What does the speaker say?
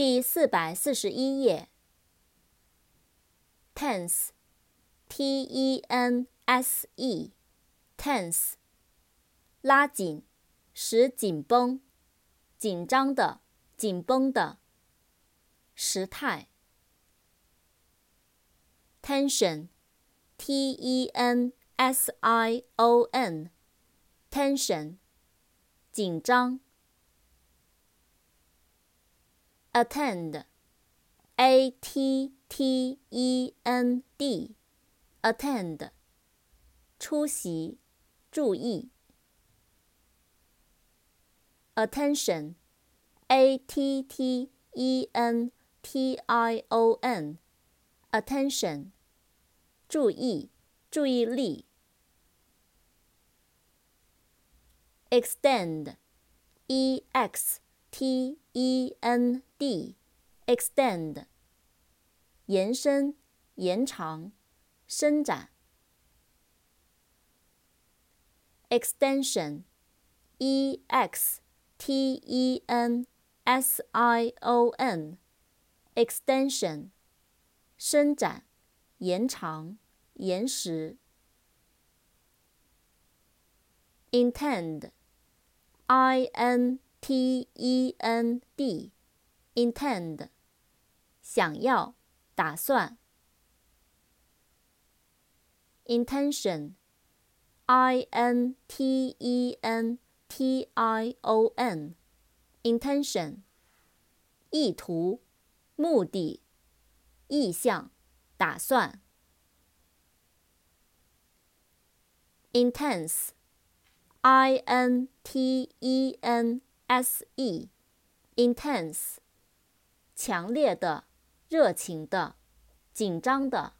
第四百四十一页。tense，T-E-N-S-E，tense，拉紧，使紧绷，紧张的，紧绷的。时态。tension，T-E-N-S-I-O-N，tension，紧张。attend，A T T E N D，attend，出席，注意。attention，A T T E N T I O N，attention，注意，注意力。extend，E X T E N D，extend，延伸、延长、伸展。extension，E X T E N S I O N，extension，伸展、延长、延时。intend，I N T E N Intend，想要、打算。intention，I N T E N T I O N，intention，意图、目的、意向、打算。intense，I N T E N S E，intense，强烈的、热情的、紧张的。